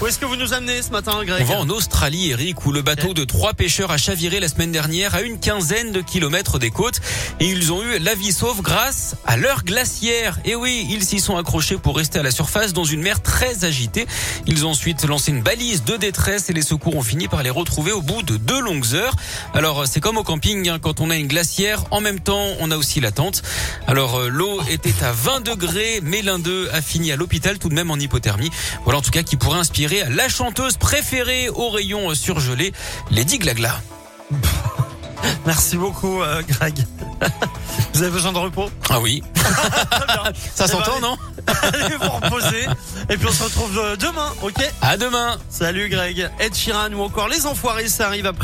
Où est-ce que vous nous amenez ce matin, Greg On va en Australie, Eric, où le bateau de trois pêcheurs a chaviré la semaine dernière à une quinzaine de kilomètres des côtes et ils ont eu la vie sauve grâce à leur glacière. Et oui, ils s'y sont accrochés pour rester à la surface dans une mer très agitée. Ils ont ensuite lancé une balise de détresse et les secours ont fini par les retrouver au bout de deux longues heures. Alors, c'est comme au camping, hein, quand on a une glacière, en même temps, on a aussi la tente. Alors, euh, l'eau était à 20 degrés, mais l'un d'eux a fini à l'hôpital tout de même en hypothermie. Voilà en tout cas qui pourrait inspirer la chanteuse préférée au rayon surgelé, Lady Glagla. Merci beaucoup, euh, Greg. Vous avez besoin de repos? Ah oui. Ça s'entend, non? Allez vous reposer. Et puis on se retrouve euh, demain, ok? À demain. Salut Greg. Ed Sheeran ou encore Les Enfoirés, ça arrive après.